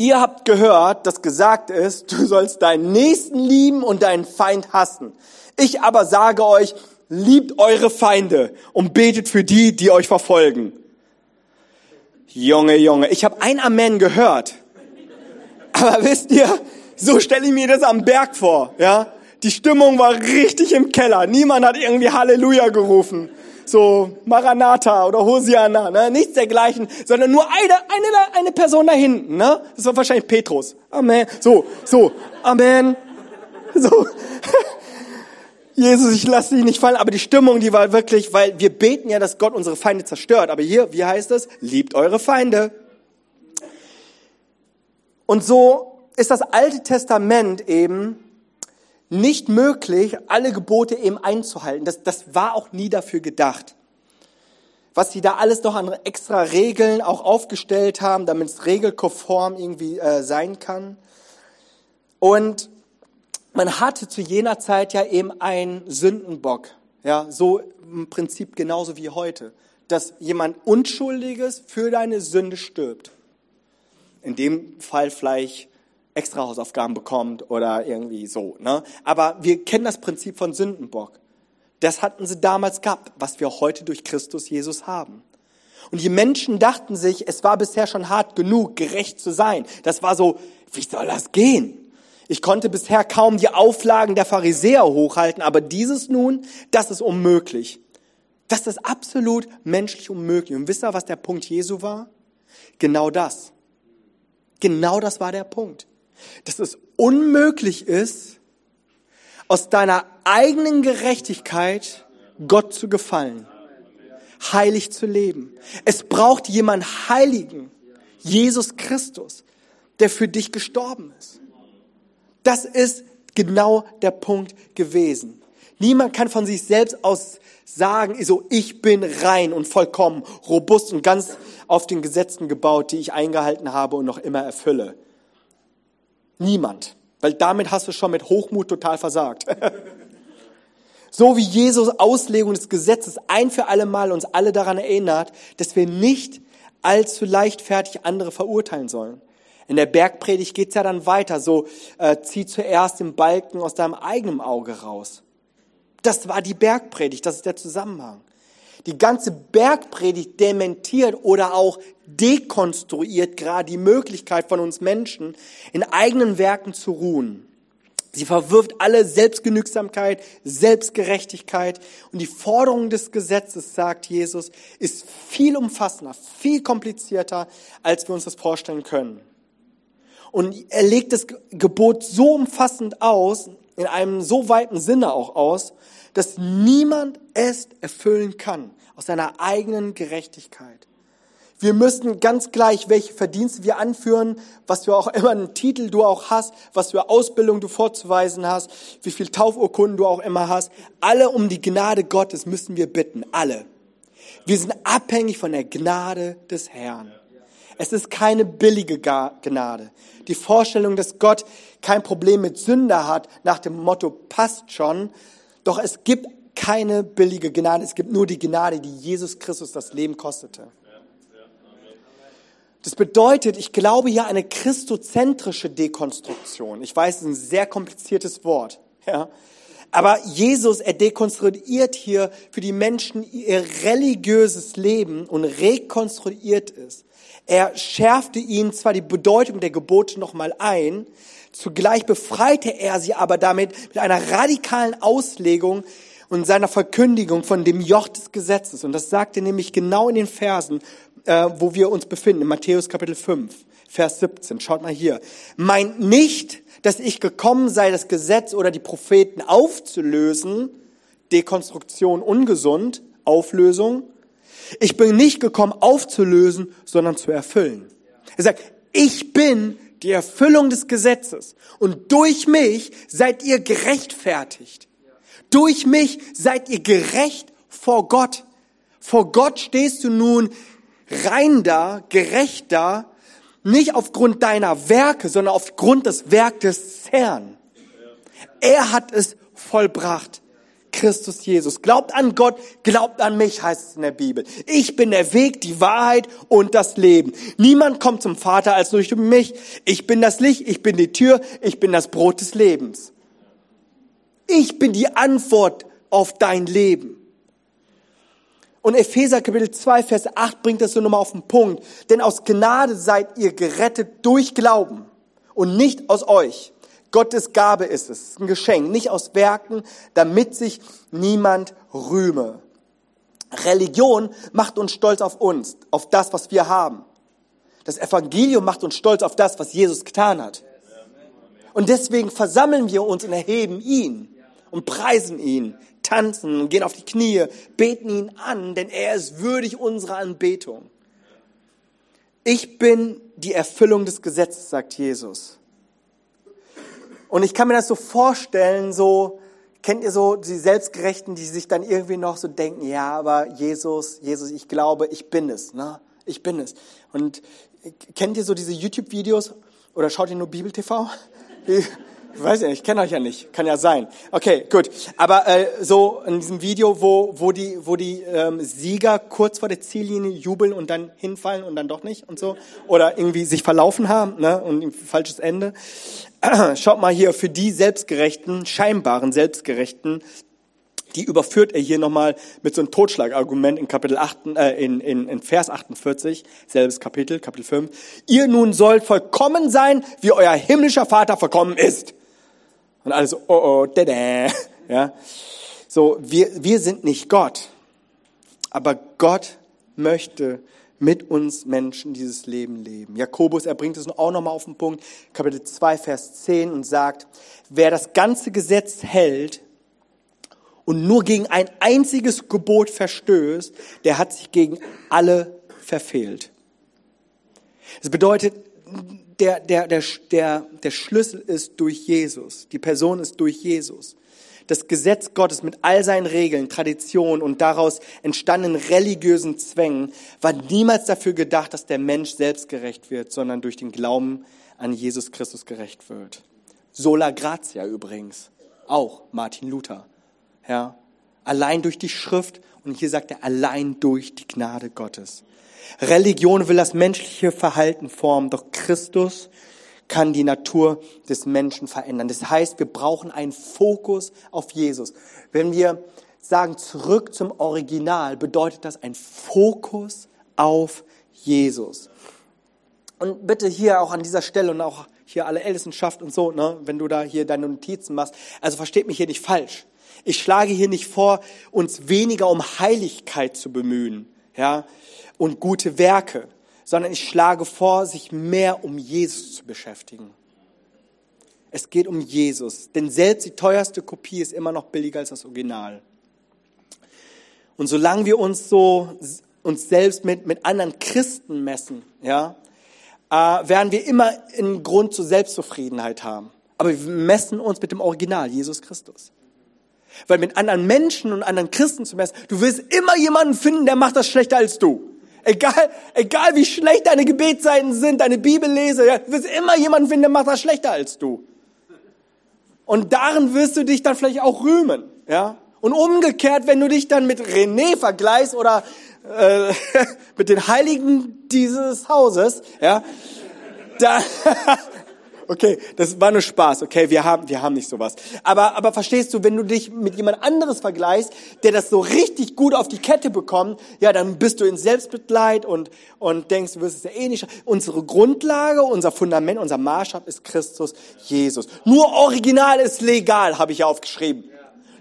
Ihr habt gehört, dass gesagt ist, du sollst deinen Nächsten lieben und deinen Feind hassen. Ich aber sage euch, liebt eure Feinde und betet für die, die euch verfolgen. Junge, Junge, ich habe ein Amen gehört. Aber wisst ihr, so stelle ich mir das am Berg vor, ja? Die Stimmung war richtig im Keller. Niemand hat irgendwie Halleluja gerufen so Maranatha oder Hosiana, ne? nichts dergleichen, sondern nur eine, eine, eine Person da hinten, ne? Das war wahrscheinlich Petrus. Amen. So, so, Amen. So. Jesus, ich lasse dich nicht fallen, aber die Stimmung, die war wirklich, weil wir beten ja, dass Gott unsere Feinde zerstört, aber hier, wie heißt es? Liebt eure Feinde. Und so ist das Alte Testament eben nicht möglich, alle Gebote eben einzuhalten. Das, das war auch nie dafür gedacht. Was sie da alles noch an extra Regeln auch aufgestellt haben, damit es regelkonform irgendwie äh, sein kann. Und man hatte zu jener Zeit ja eben einen Sündenbock. Ja, so im Prinzip genauso wie heute. Dass jemand Unschuldiges für deine Sünde stirbt. In dem Fall vielleicht extra Hausaufgaben bekommt oder irgendwie so. Ne? Aber wir kennen das Prinzip von Sündenbock. Das hatten sie damals gehabt, was wir heute durch Christus Jesus haben. Und die Menschen dachten sich, es war bisher schon hart genug, gerecht zu sein. Das war so, wie soll das gehen? Ich konnte bisher kaum die Auflagen der Pharisäer hochhalten, aber dieses nun, das ist unmöglich. Das ist absolut menschlich unmöglich. Und wisst ihr, was der Punkt Jesu war? Genau das. Genau das war der Punkt dass es unmöglich ist, aus deiner eigenen Gerechtigkeit Gott zu gefallen, heilig zu leben. Es braucht jemand Heiligen, Jesus Christus, der für dich gestorben ist. Das ist genau der Punkt gewesen. Niemand kann von sich selbst aus sagen, so ich bin rein und vollkommen, robust und ganz auf den Gesetzen gebaut, die ich eingehalten habe und noch immer erfülle. Niemand. Weil damit hast du schon mit Hochmut total versagt. so wie Jesus Auslegung des Gesetzes ein für alle Mal uns alle daran erinnert, dass wir nicht allzu leichtfertig andere verurteilen sollen. In der Bergpredigt geht's ja dann weiter, so äh, zieh zuerst den Balken aus deinem eigenen Auge raus. Das war die Bergpredigt, das ist der Zusammenhang. Die ganze Bergpredigt dementiert oder auch dekonstruiert gerade die Möglichkeit von uns Menschen, in eigenen Werken zu ruhen. Sie verwirft alle Selbstgenügsamkeit, Selbstgerechtigkeit und die Forderung des Gesetzes, sagt Jesus, ist viel umfassender, viel komplizierter, als wir uns das vorstellen können. Und er legt das Gebot so umfassend aus, in einem so weiten Sinne auch aus, dass niemand es erfüllen kann aus seiner eigenen Gerechtigkeit. Wir müssen ganz gleich, welche Verdienste wir anführen, was du auch immer einen Titel du auch hast, was für Ausbildung du vorzuweisen hast, wie viel Taufurkunden du auch immer hast, alle um die Gnade Gottes müssen wir bitten, alle. Wir sind abhängig von der Gnade des Herrn. Es ist keine billige Gnade. Die Vorstellung, dass Gott kein Problem mit Sünder hat, nach dem Motto passt schon, doch es gibt keine billige Gnade, es gibt nur die Gnade, die Jesus Christus das Leben kostete. Das bedeutet, ich glaube hier eine christozentrische Dekonstruktion. Ich weiß, es ist ein sehr kompliziertes Wort. Ja. Aber Jesus, er dekonstruiert hier für die Menschen ihr religiöses Leben und rekonstruiert es. Er schärfte ihnen zwar die Bedeutung der Gebote nochmal ein, zugleich befreite er sie aber damit mit einer radikalen Auslegung und seiner Verkündigung von dem Joch des Gesetzes. Und das sagt er nämlich genau in den Versen äh, wo wir uns befinden, in Matthäus Kapitel 5, Vers 17. Schaut mal hier. Meint nicht, dass ich gekommen sei, das Gesetz oder die Propheten aufzulösen. Dekonstruktion ungesund, Auflösung. Ich bin nicht gekommen aufzulösen, sondern zu erfüllen. Er sagt, ich bin die Erfüllung des Gesetzes und durch mich seid ihr gerechtfertigt. Durch mich seid ihr gerecht vor Gott. Vor Gott stehst du nun rein da, gerecht da, nicht aufgrund deiner Werke, sondern aufgrund des Werkes des Herrn. Er hat es vollbracht. Christus Jesus. Glaubt an Gott, glaubt an mich, heißt es in der Bibel. Ich bin der Weg, die Wahrheit und das Leben. Niemand kommt zum Vater als durch mich. Ich bin das Licht, ich bin die Tür, ich bin das Brot des Lebens. Ich bin die Antwort auf dein Leben. Und Epheser Kapitel 2, Vers 8 bringt das so nochmal auf den Punkt. Denn aus Gnade seid ihr gerettet durch Glauben und nicht aus euch. Gottes Gabe ist es, ein Geschenk, nicht aus Werken, damit sich niemand rühme. Religion macht uns stolz auf uns, auf das, was wir haben. Das Evangelium macht uns stolz auf das, was Jesus getan hat. Und deswegen versammeln wir uns und erheben ihn und preisen ihn tanzen und gehen auf die Knie, beten ihn an, denn er ist würdig unserer Anbetung. Ich bin die Erfüllung des Gesetzes, sagt Jesus. Und ich kann mir das so vorstellen, so, kennt ihr so die Selbstgerechten, die sich dann irgendwie noch so denken, ja, aber Jesus, Jesus, ich glaube, ich bin es, ne? Ich bin es. Und kennt ihr so diese YouTube-Videos oder schaut ihr nur Bibel TV? Ich weiß nicht, ich kenne euch ja nicht, kann ja sein. Okay, gut. Aber äh, so in diesem Video, wo, wo die, wo die ähm, Sieger kurz vor der Ziellinie jubeln und dann hinfallen und dann doch nicht und so. Oder irgendwie sich verlaufen haben ne, und ein falsches Ende. Schaut mal hier, für die Selbstgerechten, scheinbaren Selbstgerechten, die überführt er hier nochmal mit so einem Totschlagargument in Kapitel 8, äh, in, in, in Vers 48, selbes Kapitel, Kapitel 5. Ihr nun sollt vollkommen sein, wie euer himmlischer Vater vollkommen ist. Und alle so, oh oh, dada. Ja. So, wir, wir sind nicht Gott. Aber Gott möchte mit uns Menschen dieses Leben leben. Jakobus, er bringt es auch nochmal auf den Punkt, Kapitel 2, Vers 10 und sagt, wer das ganze Gesetz hält und nur gegen ein einziges Gebot verstößt, der hat sich gegen alle verfehlt. Das bedeutet, der, der, der, der, der Schlüssel ist durch Jesus. Die Person ist durch Jesus. Das Gesetz Gottes mit all seinen Regeln, Traditionen und daraus entstandenen religiösen Zwängen war niemals dafür gedacht, dass der Mensch selbstgerecht wird, sondern durch den Glauben an Jesus Christus gerecht wird. Sola gratia übrigens. Auch Martin Luther. Ja. Allein durch die Schrift und hier sagt er allein durch die Gnade Gottes. Religion will das menschliche Verhalten formen, doch Christus kann die Natur des Menschen verändern. Das heißt, wir brauchen einen Fokus auf Jesus. Wenn wir sagen, zurück zum Original, bedeutet das ein Fokus auf Jesus. Und bitte hier auch an dieser Stelle und auch hier alle Ältestenschaft und so, ne, wenn du da hier deine Notizen machst. Also versteht mich hier nicht falsch. Ich schlage hier nicht vor, uns weniger um Heiligkeit zu bemühen, ja, und gute Werke, sondern ich schlage vor, sich mehr um Jesus zu beschäftigen. Es geht um Jesus, denn selbst die teuerste Kopie ist immer noch billiger als das Original. Und solange wir uns so uns selbst mit, mit anderen Christen messen, ja, äh, werden wir immer einen Grund zur Selbstzufriedenheit haben. Aber wir messen uns mit dem Original, Jesus Christus. Weil mit anderen Menschen und anderen Christen zu messen, du wirst immer jemanden finden, der macht das schlechter als du. Egal, egal wie schlecht deine Gebetszeiten sind, deine Bibellese, ja, du wirst immer jemanden finden, der macht das schlechter als du. Und darin wirst du dich dann vielleicht auch rühmen, ja. Und umgekehrt, wenn du dich dann mit René vergleichst oder äh, mit den Heiligen dieses Hauses, ja, da, okay, das war nur Spaß, okay, wir haben, wir haben nicht sowas. Aber, aber verstehst du, wenn du dich mit jemand anderes vergleichst, der das so richtig gut auf die Kette bekommt, ja, dann bist du in Selbstmitleid und, und denkst, du wirst es ja eh nicht. Unsere Grundlage, unser Fundament, unser Maßstab ist Christus Jesus. Nur original ist legal, habe ich ja aufgeschrieben.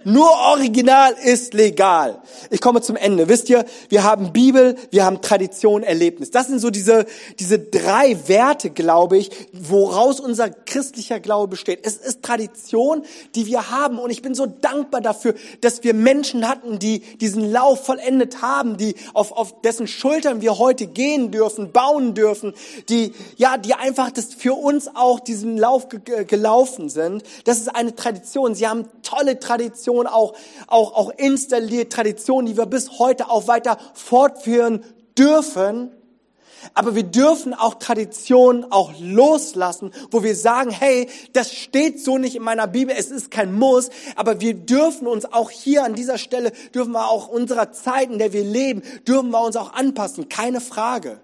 Nur Original ist legal. Ich komme zum Ende. Wisst ihr, wir haben Bibel, wir haben Tradition, Erlebnis. Das sind so diese, diese drei Werte, glaube ich, woraus unser christlicher Glaube besteht. Es ist Tradition, die wir haben. Und ich bin so dankbar dafür, dass wir Menschen hatten, die diesen Lauf vollendet haben, die auf, auf dessen Schultern wir heute gehen dürfen, bauen dürfen, die, ja, die einfach das für uns auch diesen Lauf ge gelaufen sind. Das ist eine Tradition. Sie haben tolle Traditionen Tradition auch, auch, auch installiert, Traditionen, die wir bis heute auch weiter fortführen dürfen. Aber wir dürfen auch Traditionen auch loslassen, wo wir sagen, hey, das steht so nicht in meiner Bibel, es ist kein Muss, aber wir dürfen uns auch hier an dieser Stelle, dürfen wir auch unserer Zeit, in der wir leben, dürfen wir uns auch anpassen, keine Frage.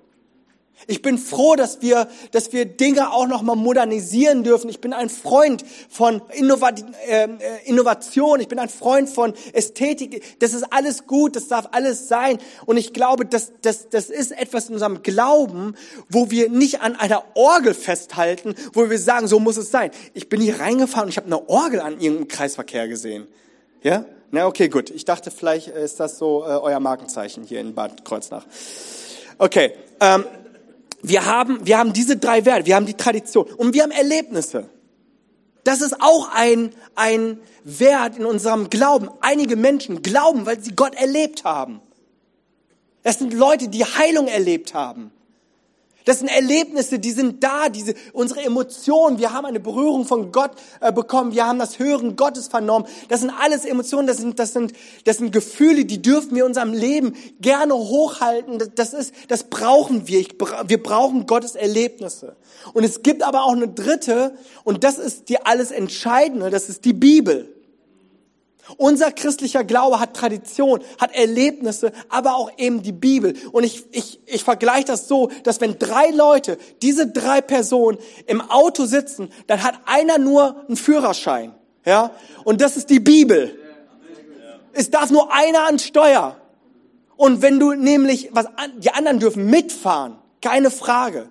Ich bin froh, dass wir, dass wir Dinge auch noch mal modernisieren dürfen. Ich bin ein Freund von ähm, äh, Innovation. Ich bin ein Freund von Ästhetik. Das ist alles gut. Das darf alles sein. Und ich glaube, dass das, das ist etwas in unserem Glauben, wo wir nicht an einer Orgel festhalten, wo wir sagen, so muss es sein. Ich bin hier reingefahren und ich habe eine Orgel an irgendeinem Kreisverkehr gesehen. Ja? Na, okay, gut. Ich dachte, vielleicht ist das so äh, euer Markenzeichen hier in Bad Kreuznach. Okay. Ähm, wir haben, wir haben diese drei Werte, wir haben die Tradition und wir haben Erlebnisse. Das ist auch ein, ein Wert in unserem Glauben. Einige Menschen glauben, weil sie Gott erlebt haben. Das sind Leute, die Heilung erlebt haben. Das sind Erlebnisse, die sind da, diese, unsere Emotionen. Wir haben eine Berührung von Gott äh, bekommen. Wir haben das Hören Gottes vernommen. Das sind alles Emotionen, das sind, das sind, das sind Gefühle, die dürfen wir in unserem Leben gerne hochhalten. Das, das ist, das brauchen wir. Ich, wir brauchen Gottes Erlebnisse. Und es gibt aber auch eine dritte, und das ist die alles Entscheidende, das ist die Bibel. Unser christlicher Glaube hat Tradition, hat Erlebnisse, aber auch eben die Bibel. Und ich, ich, ich vergleiche das so, dass wenn drei Leute, diese drei Personen im Auto sitzen, dann hat einer nur einen Führerschein. Ja? Und das ist die Bibel. Es darf nur einer an Steuer. Und wenn du nämlich, was, die anderen dürfen mitfahren, keine Frage.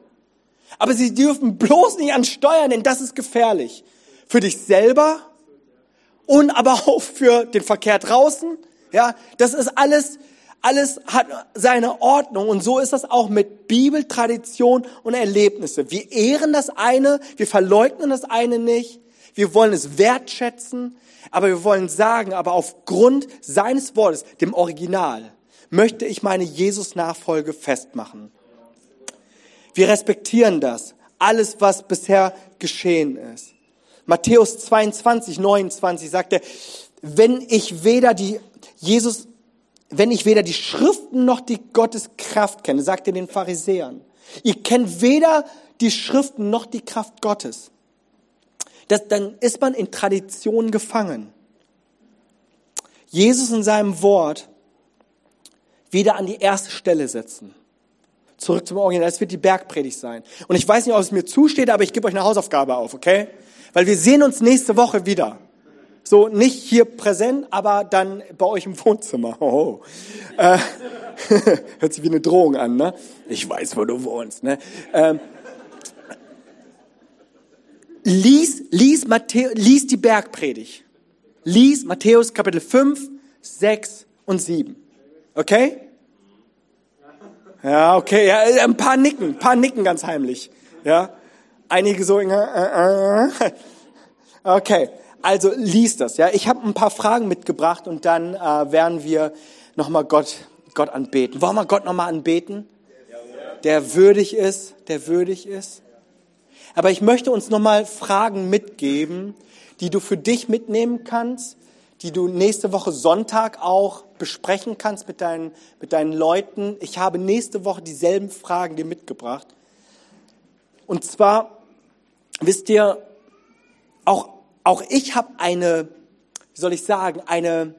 Aber sie dürfen bloß nicht an Steuern, denn das ist gefährlich. Für dich selber, und aber auch für den Verkehr draußen. Ja, das ist alles, alles hat seine Ordnung und so ist das auch mit Bibel, Tradition und Erlebnisse. Wir ehren das eine, wir verleugnen das eine nicht, wir wollen es wertschätzen, aber wir wollen sagen, aber aufgrund seines Wortes, dem Original, möchte ich meine Jesus-Nachfolge festmachen. Wir respektieren das, alles, was bisher geschehen ist. Matthäus 22, 29 sagt er, wenn ich weder die, Jesus, wenn ich weder die Schriften noch die Gottes Kraft kenne, sagt er den Pharisäern. Ihr kennt weder die Schriften noch die Kraft Gottes. Das, dann ist man in Tradition gefangen. Jesus in seinem Wort wieder an die erste Stelle setzen. Zurück zum Original. Das wird die Bergpredigt sein. Und ich weiß nicht, ob es mir zusteht, aber ich gebe euch eine Hausaufgabe auf, okay? Weil wir sehen uns nächste Woche wieder. So nicht hier präsent, aber dann bei euch im Wohnzimmer. Oh. Äh, hört sich wie eine Drohung an, ne? Ich weiß, wo du wohnst, ne? Ähm, lies, lies, Matthäus, lies die Bergpredigt. Lies Matthäus Kapitel 5, 6 und 7. Okay? Ja, okay, ja, ein paar nicken, ein paar nicken ganz heimlich. Ja, einige so, äh, äh, äh. okay, also lies das. Ja, ich habe ein paar Fragen mitgebracht und dann äh, werden wir nochmal Gott, Gott anbeten. Wollen wir Gott nochmal anbeten? Der würdig ist, der würdig ist. Aber ich möchte uns nochmal Fragen mitgeben, die du für dich mitnehmen kannst, die du nächste Woche Sonntag auch besprechen kannst mit deinen, mit deinen Leuten. Ich habe nächste Woche dieselben Fragen dir mitgebracht. Und zwar, wisst ihr, auch, auch ich habe eine, wie soll ich sagen, eine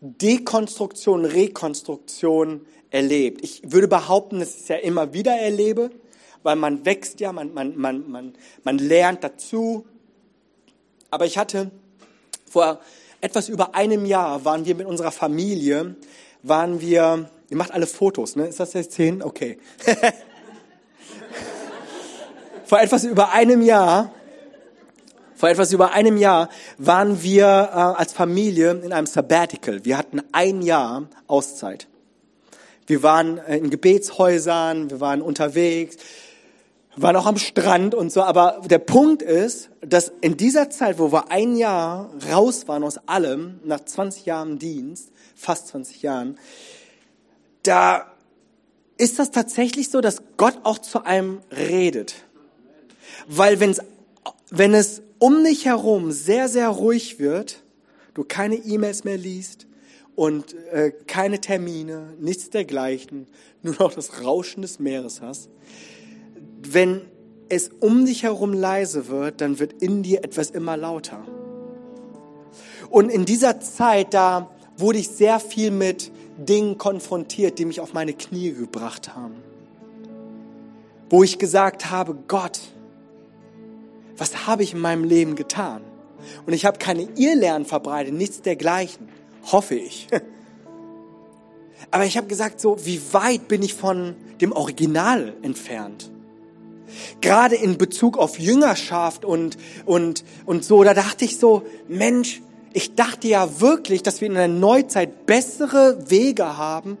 Dekonstruktion, Rekonstruktion erlebt. Ich würde behaupten, dass ich es ja immer wieder erlebe, weil man wächst ja, man, man, man, man, man lernt dazu. Aber ich hatte vor etwas über einem Jahr waren wir mit unserer Familie, waren wir, ihr macht alle Fotos, ne? Ist das jetzt zehn? Okay. vor etwas über einem Jahr, vor etwas über einem Jahr waren wir äh, als Familie in einem Sabbatical. Wir hatten ein Jahr Auszeit. Wir waren in Gebetshäusern, wir waren unterwegs, waren auch am Strand und so. Aber der Punkt ist, dass in dieser Zeit, wo wir ein Jahr raus waren aus allem, nach 20 Jahren Dienst, fast 20 Jahren, da ist das tatsächlich so, dass Gott auch zu einem redet. Weil wenn's, wenn es um dich herum sehr, sehr ruhig wird, du keine E-Mails mehr liest und äh, keine Termine, nichts dergleichen, nur noch das Rauschen des Meeres hast, wenn es um dich herum leise wird, dann wird in dir etwas immer lauter. Und in dieser Zeit, da wurde ich sehr viel mit Dingen konfrontiert, die mich auf meine Knie gebracht haben. Wo ich gesagt habe, Gott, was habe ich in meinem Leben getan? Und ich habe keine Irrlernen verbreitet, nichts dergleichen, hoffe ich. Aber ich habe gesagt, so, wie weit bin ich von dem Original entfernt? Gerade in Bezug auf Jüngerschaft und, und, und so, da dachte ich so, Mensch, ich dachte ja wirklich, dass wir in der Neuzeit bessere Wege haben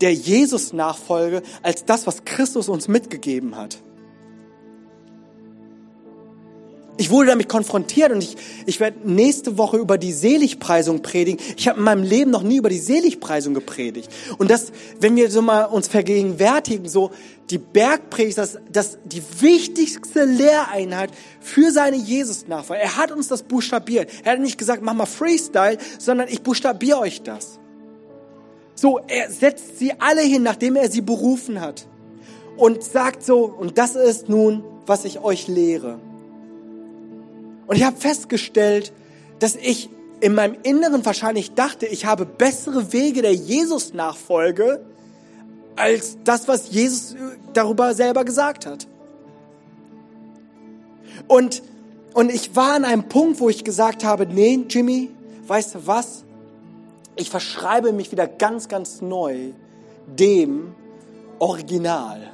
der Jesus-Nachfolge als das, was Christus uns mitgegeben hat. Ich wurde damit konfrontiert und ich, ich werde nächste Woche über die Seligpreisung predigen. Ich habe in meinem Leben noch nie über die Seligpreisung gepredigt. Und das, wenn wir so mal uns vergegenwärtigen, so die Bergpredigt, das, das die wichtigste Lehreinheit für seine Jesus-Nachfolger. Er hat uns das buchstabiert. Er hat nicht gesagt, mach mal Freestyle, sondern ich buchstabiere euch das. So, er setzt sie alle hin, nachdem er sie berufen hat. Und sagt so, und das ist nun, was ich euch lehre. Und ich habe festgestellt, dass ich in meinem Inneren wahrscheinlich dachte, ich habe bessere Wege der Jesus-Nachfolge als das, was Jesus darüber selber gesagt hat. Und, und ich war an einem Punkt, wo ich gesagt habe, nee, Jimmy, weißt du was? Ich verschreibe mich wieder ganz, ganz neu dem Original.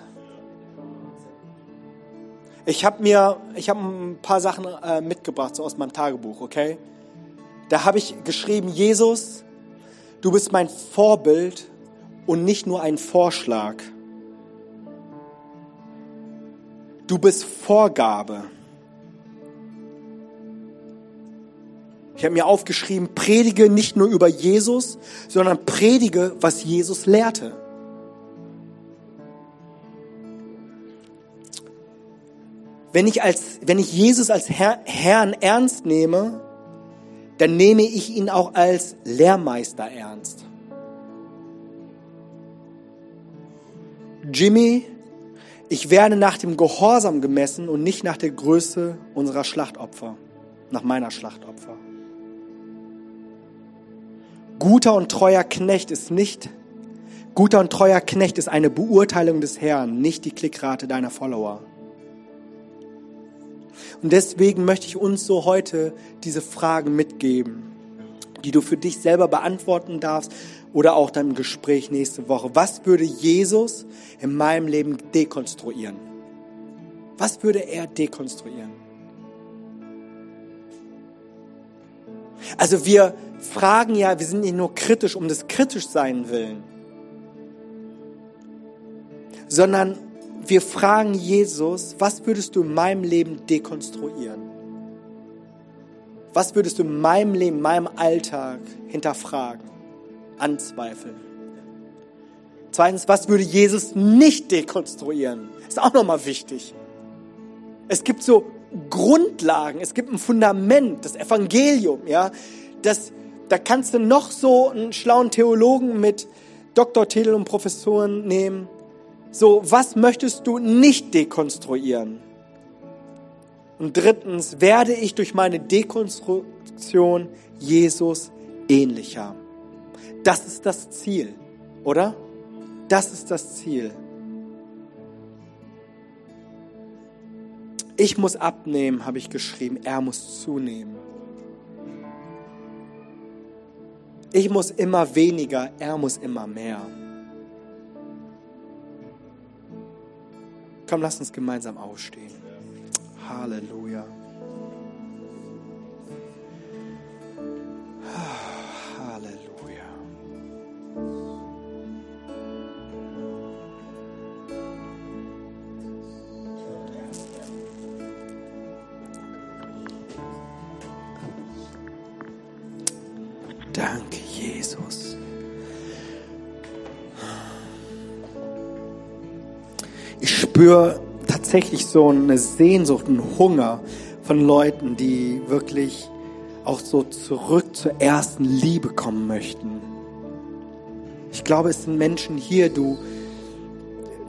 Ich habe mir, ich habe ein paar Sachen äh, mitgebracht so aus meinem Tagebuch, okay? Da habe ich geschrieben, Jesus, du bist mein Vorbild und nicht nur ein Vorschlag. Du bist Vorgabe. Ich habe mir aufgeschrieben, predige nicht nur über Jesus, sondern predige, was Jesus lehrte. Wenn ich, als, wenn ich Jesus als Herr, Herrn ernst nehme, dann nehme ich ihn auch als Lehrmeister ernst. Jimmy, ich werde nach dem Gehorsam gemessen und nicht nach der Größe unserer Schlachtopfer, nach meiner Schlachtopfer. Guter und treuer Knecht ist nicht, guter und treuer Knecht ist eine Beurteilung des Herrn, nicht die Klickrate deiner Follower. Und deswegen möchte ich uns so heute diese Fragen mitgeben, die du für dich selber beantworten darfst oder auch dann im Gespräch nächste Woche. Was würde Jesus in meinem Leben dekonstruieren? Was würde er dekonstruieren? Also wir fragen ja, wir sind nicht nur kritisch um des kritisch sein willen, sondern wir fragen Jesus, was würdest du in meinem Leben dekonstruieren? Was würdest du in meinem Leben, in meinem Alltag hinterfragen, anzweifeln? Zweitens, was würde Jesus nicht dekonstruieren? Ist auch nochmal wichtig. Es gibt so Grundlagen, es gibt ein Fundament, das Evangelium, ja. Das, da kannst du noch so einen schlauen Theologen mit Doktortitel und Professoren nehmen. So, was möchtest du nicht dekonstruieren? Und drittens, werde ich durch meine Dekonstruktion Jesus ähnlicher? Das ist das Ziel, oder? Das ist das Ziel. Ich muss abnehmen, habe ich geschrieben. Er muss zunehmen. Ich muss immer weniger, er muss immer mehr. Komm, lass uns gemeinsam aufstehen. Halleluja. Halleluja. Spüre tatsächlich so eine Sehnsucht, einen Hunger von Leuten, die wirklich auch so zurück zur ersten Liebe kommen möchten. Ich glaube, es sind Menschen hier, du,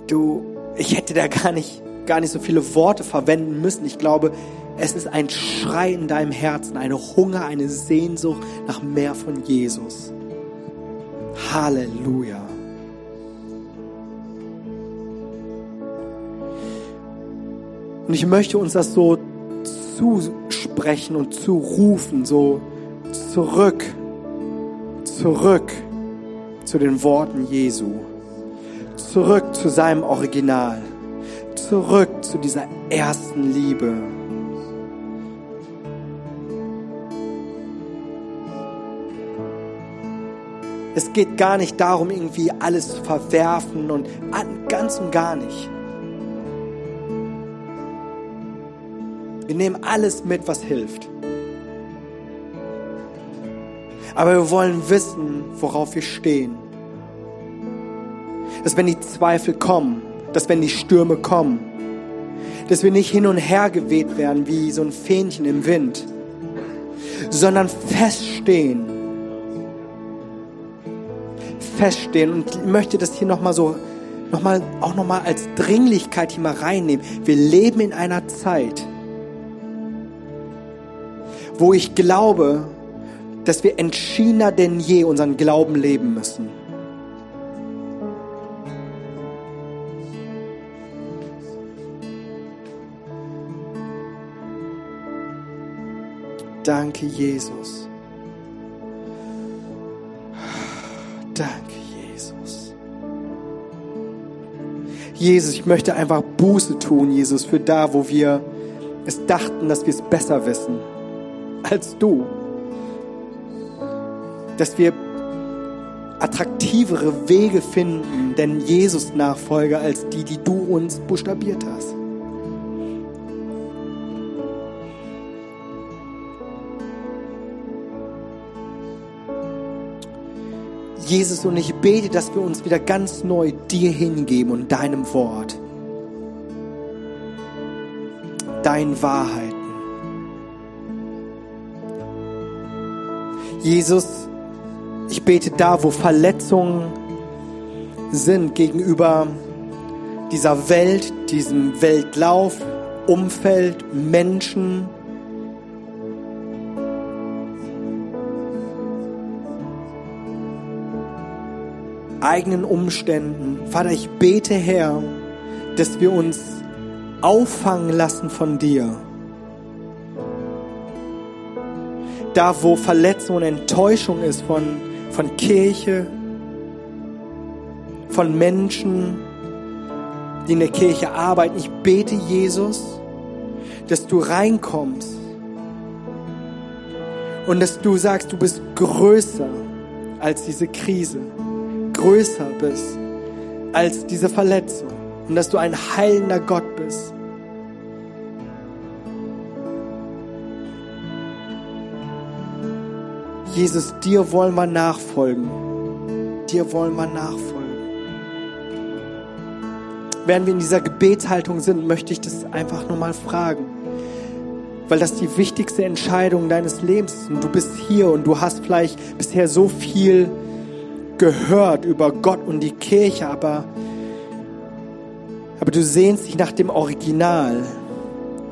du, ich hätte da gar nicht, gar nicht so viele Worte verwenden müssen. Ich glaube, es ist ein Schrei in deinem Herzen, eine Hunger, eine Sehnsucht nach mehr von Jesus. Halleluja. Und ich möchte uns das so zusprechen und zurufen, so zurück, zurück zu den Worten Jesu, zurück zu seinem Original, zurück zu dieser ersten Liebe. Es geht gar nicht darum, irgendwie alles zu verwerfen und ganz und gar nicht. Wir nehmen alles mit, was hilft. Aber wir wollen wissen, worauf wir stehen. Dass wenn die Zweifel kommen, dass wenn die Stürme kommen, dass wir nicht hin und her geweht werden wie so ein Fähnchen im Wind, sondern feststehen feststehen. Und ich möchte das hier nochmal so, noch mal, auch nochmal als Dringlichkeit hier mal reinnehmen. Wir leben in einer Zeit, wo ich glaube, dass wir entschiedener denn je unseren Glauben leben müssen. Danke, Jesus. Danke, Jesus. Jesus, ich möchte einfach Buße tun, Jesus, für da, wo wir es dachten, dass wir es besser wissen als du. Dass wir attraktivere Wege finden, denn Jesus-Nachfolger als die, die du uns buchstabiert hast. Jesus, und ich bete, dass wir uns wieder ganz neu dir hingeben und deinem Wort, deinen Wahrheiten. Jesus, ich bete da, wo Verletzungen sind gegenüber dieser Welt, diesem Weltlauf, Umfeld, Menschen, eigenen Umständen. Vater, ich bete, Herr, dass wir uns auffangen lassen von dir. Da, wo Verletzung und Enttäuschung ist von, von Kirche, von Menschen, die in der Kirche arbeiten, ich bete, Jesus, dass du reinkommst Und dass du sagst, du bist größer als diese Krise, größer bist als diese Verletzung und dass du ein heilender Gott bist. Jesus, dir wollen wir nachfolgen. Dir wollen wir nachfolgen. Während wir in dieser Gebetshaltung sind, möchte ich das einfach nur mal fragen. Weil das die wichtigste Entscheidung deines Lebens ist. Und du bist hier und du hast vielleicht bisher so viel gehört über Gott und die Kirche, aber, aber du sehnst dich nach dem Original,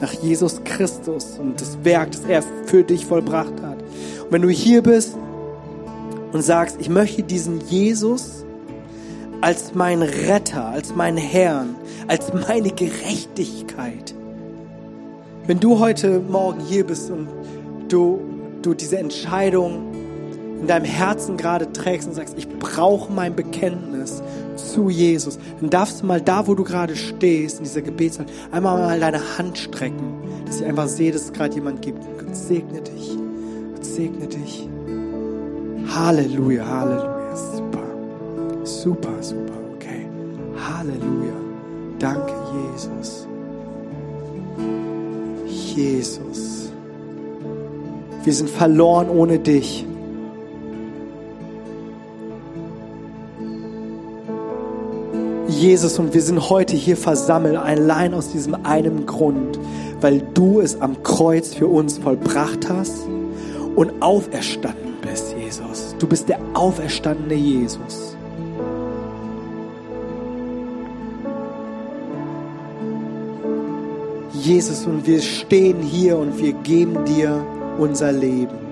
nach Jesus Christus und das Werk, das er für dich vollbracht hat. Und wenn du hier bist und sagst, ich möchte diesen Jesus als mein Retter, als mein Herrn, als meine Gerechtigkeit. Wenn du heute Morgen hier bist und du, du diese Entscheidung in deinem Herzen gerade trägst und sagst, ich brauche mein Bekenntnis zu Jesus, dann darfst du mal da, wo du gerade stehst, in dieser Gebetszeit, einmal mal deine Hand strecken, dass ich einfach sehe, dass es gerade jemand gibt. Gott segne dich. Segne dich. Halleluja, Halleluja. Super. Super, super. Okay. Halleluja. Danke, Jesus. Jesus. Wir sind verloren ohne dich. Jesus, und wir sind heute hier versammelt, allein aus diesem einen Grund, weil du es am Kreuz für uns vollbracht hast und auferstanden bist, Jesus. Du bist der auferstandene Jesus. Jesus, und wir stehen hier und wir geben dir unser Leben.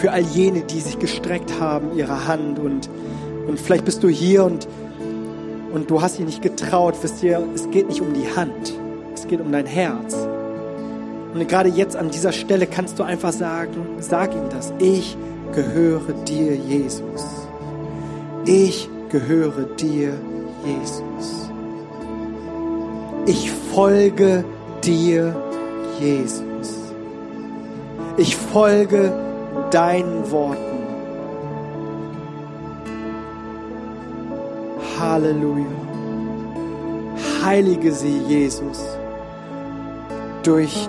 für all jene, die sich gestreckt haben, ihre Hand und, und vielleicht bist du hier und, und du hast dich nicht getraut. Wisst ihr, es geht nicht um die Hand, es geht um dein Herz. Und gerade jetzt an dieser Stelle kannst du einfach sagen, sag ihm das. Ich gehöre dir, Jesus. Ich gehöre dir, Jesus. Ich folge dir, Jesus. Ich folge deinen Worten. Halleluja. Heilige sie, Jesus, durch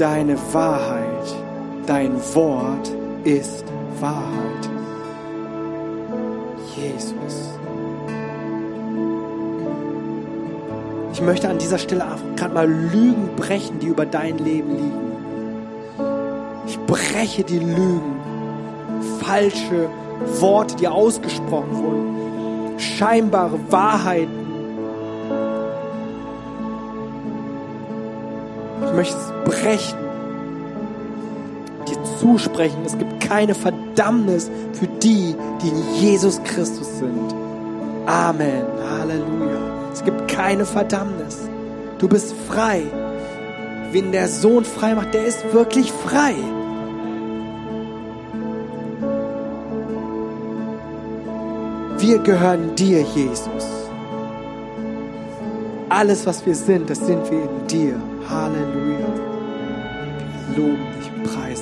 deine Wahrheit. Dein Wort ist Wahrheit. Jesus. Ich möchte an dieser Stelle gerade mal Lügen brechen, die über dein Leben liegen. Ich breche die Lügen, falsche Worte, die ausgesprochen wurden, scheinbare Wahrheiten. Ich möchte es brechen, dir zusprechen. Es gibt keine Verdammnis für die, die in Jesus Christus sind. Amen. Halleluja. Es gibt keine Verdammnis. Du bist frei. Wen der Sohn frei macht, der ist wirklich frei. Wir gehören dir, Jesus. Alles, was wir sind, das sind wir in dir. Halleluja. Loben dich, preisen.